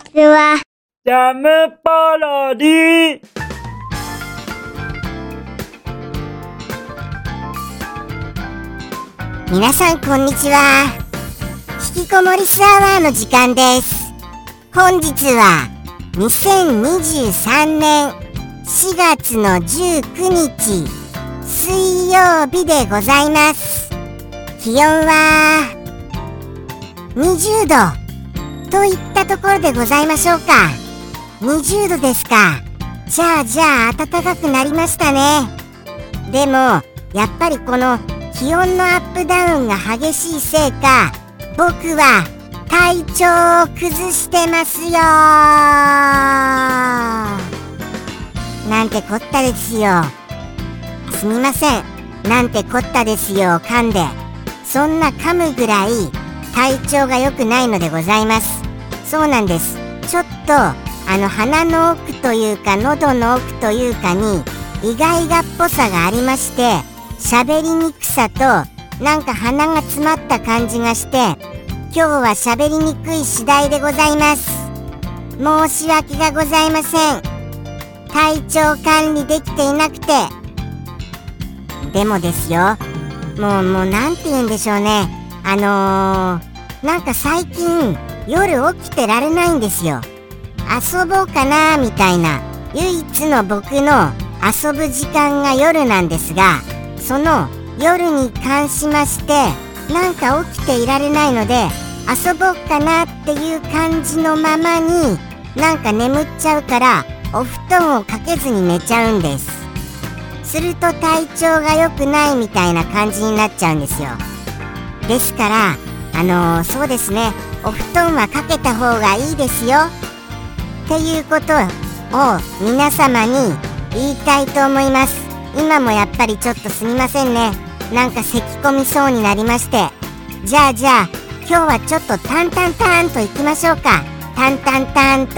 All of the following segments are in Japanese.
ちは。ジャムパロディ皆さんこんにちは。引きこもりスアワーの時間です。本日は2023年4月の19日水曜日でございます。気温は20度といったところでございましょうか。20度ですか。じゃあじゃあ暖かくなりましたね。でもやっぱりこの気温のアップダウンが激しいせいか僕は体調を崩してますよ。なんてこったですよ。すみません。なんてこったですよ噛んで。そんな噛むぐらい体調が良くないのでございます。そうなんです。ちょっとあの鼻の奥というか喉の奥というかに意外がっぽさがありまして喋りにくさとなんか鼻が詰まった感じがして今日は喋りにくい次第でございます。申し訳がございません。体調管理できていなくて。でもですよ。もうもうなんて言うんでしょうね。あのー、なんか最近夜起きてられないんですよ。遊ぼうかなみたいな唯一の僕の遊ぶ時間が夜なんですがその夜に関しましてなんか起きていられないので遊ぼうかなっていう感じのままになんか眠っちゃうからお布団をかけずに寝ちゃうんです。すると体調が良くないみたいな感じになっちゃうんですよ。ですからあのー、そうですね。お布団はかけた方がいいですよ。っていうことを皆様に言いたいと思います。今もやっぱりちょっとすみませんね。なんか咳き込みそうになりまして。じゃあじゃあ今日はちょっとタンタンタンといきましょうか。タンタンタンと。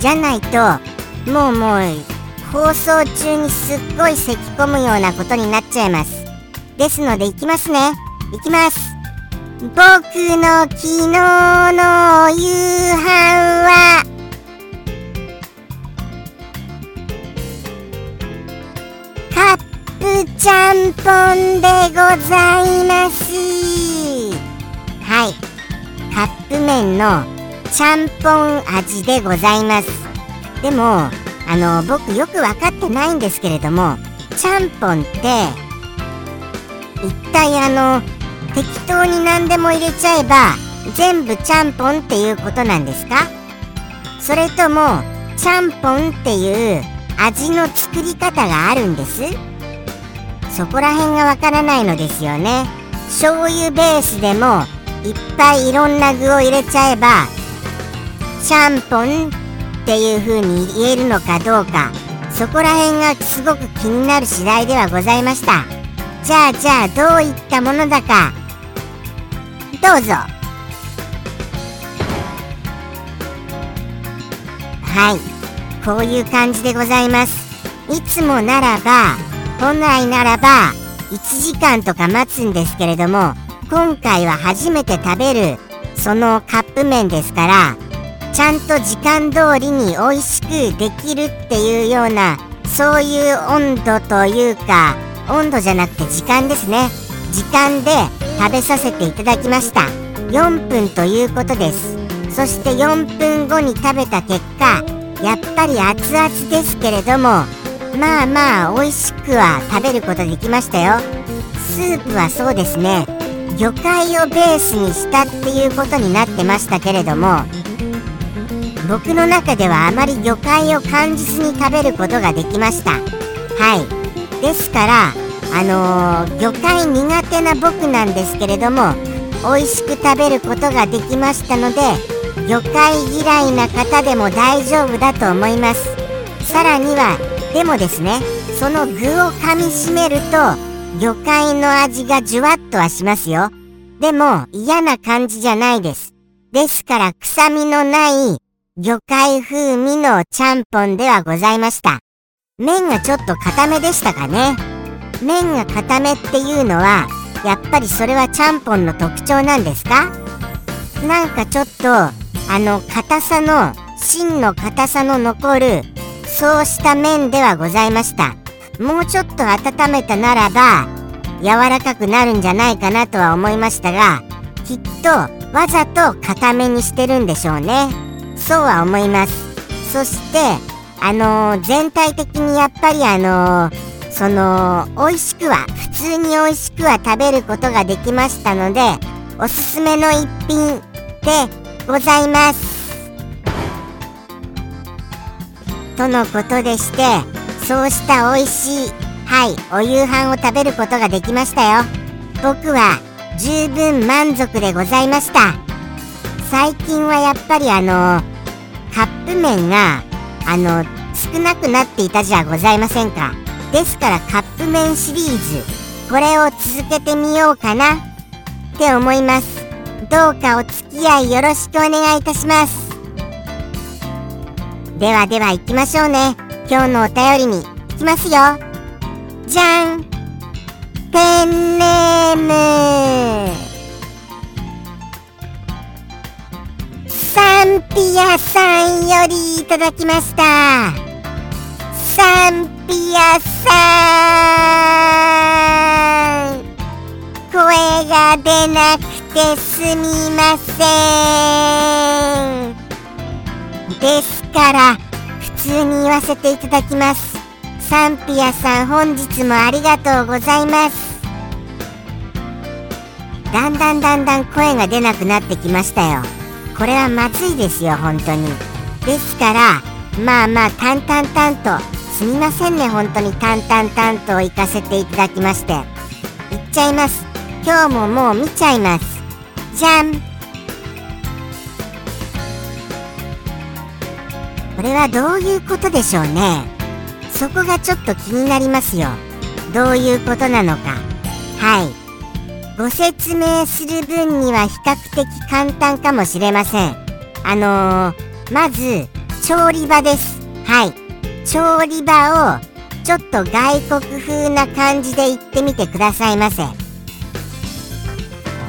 じゃないともうもう放送中にすっごい咳き込むようなことになっちゃいます。ですのでいきますね。いきます。僕の昨日の夕飯は。カップちゃんぽんでございます。はい。カップ麺のちゃんぽん味でございます。でもあの僕よく分かってないんですけれどもちゃんぽんって一体あの適当に何でも入れちゃえば全部ちゃんぽんっていうことなんですか？それともちゃんぽんっていう味の作り方があるんです？そこら辺がわからないのですよね。醤油ベースでもいっぱいいろんな具を入れちゃえばちゃんぽんっていう風に言えるのかどうかそこら辺がすごく気になる次第ではございました。じゃあじゃあどういったものだかどうぞ。はい。こういう感じでございます。いつもならば本来ならば1時間とか待つんですけれども今回は初めて食べるそのカップ麺ですからちゃんと時間通りに美味しくできるっていうようなそういう温度というか温度じゃなくて時間ですね。時間で食べさせていただきました。4分ということです。そして4分後に食べた結果やっぱり熱々ですけれどもまあまあ美味しくは食べることできましたよ。スープはそうですね。魚介をベースにしたっていうことになってましたけれども僕の中ではあまり魚介を感じずに食べることができました。はい。ですからあのー、魚介苦手な僕なんですけれども美味しく食べることができましたので魚介嫌いな方でも大丈夫だと思います。さらにはでもですねその具を噛みしめると魚介の味がじゅわっとはしますよ。でも嫌な感じじゃないです。ですから臭みのない魚介風味のちゃんぽんではございました。麺がちょっと固めでしたかね。麺が固めっていうのはやっぱりそれはちゃんぽんの特徴なんですか？なんかちょっとあの硬さの芯の硬さの残るそうした麺ではございました。もうちょっと温めたならば柔らかくなるんじゃないかなとは思いましたがきっとわざと固めにしてるんでしょうね。そうは思います。そしてあのー、全体的にやっぱりあのー、その美味しくは普通に美味しくは食べることができましたのでおすすめの一品でございます。とのことでしてそうした美味しいはいお夕飯を食べることができましたよ。僕は十分満足でございました。最近はやっぱりあのカップ麺があの少なくなっていたじゃございませんか。ですからカップ麺シリーズ。これを続けてみようかな。って思います。どうかお付き合いよろしくお願いいたします。ではでは行きましょうね。今日のお便りに。行きますよ。じゃん。ペンネーム。サンピアさんよりいただきました。サンピアさん声が出なくてすみません。ですから普通に言わせていただきます。サンピアさん本日もありがとうございます。だんだんだんだん声が出なくなってきましたよ。これはまずいですよ本当に。ですからまあまあ淡々淡とすみませんね本当に。淡々淡と行かせていただきまして。行っちゃいます。今日ももう見ちゃいます。じゃんこれはどういうことでしょうね。そこがちょっと気になりますよ。どういうことなのか。はい。ご説明する分には比較的簡単かもしれません。あのー、まず調理場です。はい。調理場をちょっと外国風な感じで言ってみてくださいませ。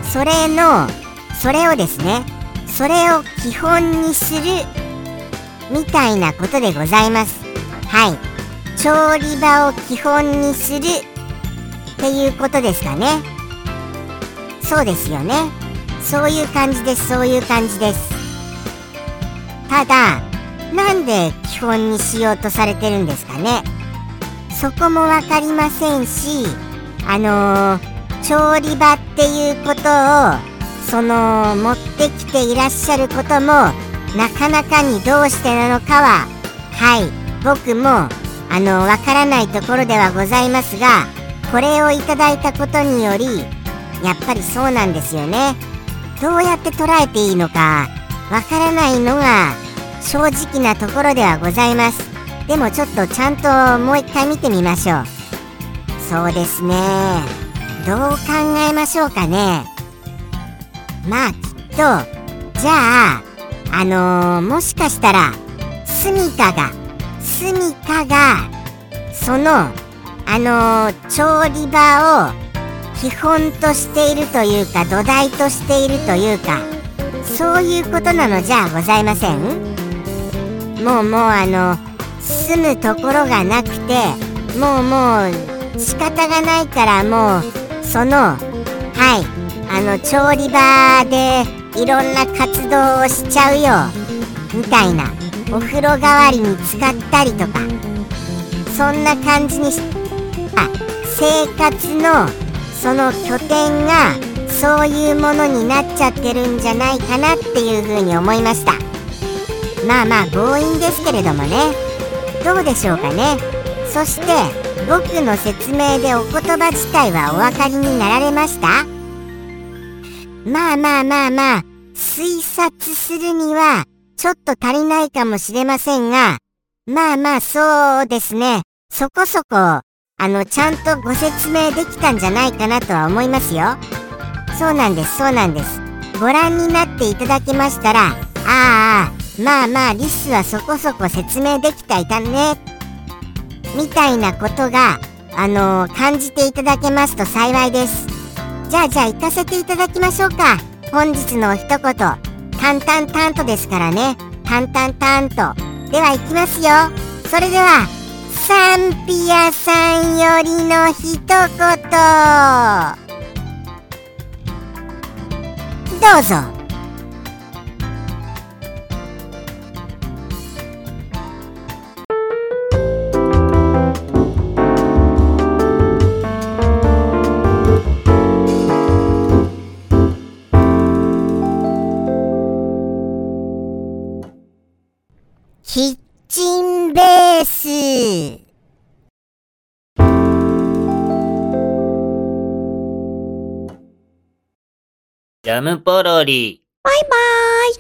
それのそれをですねそれを基本にするみたいなことでございます。はい。調理場を基本にするっていうことですかね。そうですよね。そういう感じです。そういう感じです。ただなんで基本にしようとされてるんですかね？そこも分かりませんしあのー、調理場っていうことをその持ってきていらっしゃることもなかなかにどうしてなのかははい僕もあのわからないところではございますがこれをいただいたことによりやっぱりそうなんですよね。どうやって捉えていいのかわからないのが正直なところではございます。でもちょっとちゃんともう一回見てみましょう。そうですね。どう考えましょうかね。まあきっとじゃああのー、もしかしたらスミカがスミカがそのあのー、調理場を基本としているというか土台としているというかそういうことなのじゃございません？もうもうあの住むところがなくてもうもう仕方がないからもうそのはいあの調理場でいろんな活動をしちゃうよみたいなお風呂代わりに使ったりとかそんな感じにしあ生活のその拠点がそういうものになっちゃってるんじゃないかなっていうふうに思いました。まあまあ強引ですけれどもねどうでしょうかねそして僕の説明でお言葉自体はお分かりになられました？まあまあまあまあ、推察するには、ちょっと足りないかもしれませんが、まあまあそうですね。そこそこ、あの、ちゃんとご説明できたんじゃないかなとは思いますよ。そうなんです、そうなんです。ご覧になっていただきましたら、ああ、まあまあ、リスはそこそこ説明できたいたね。みたいなことが、あのー、感じていただけますと幸いです。じゃあじゃあ行かせていただきましょうか本日の一言タンタンタンとですからね。タンタンタンと。では行きますよ。それでは、サンピアさんよりの一言。どうぞ。ジャムポロリ。バイバーイ。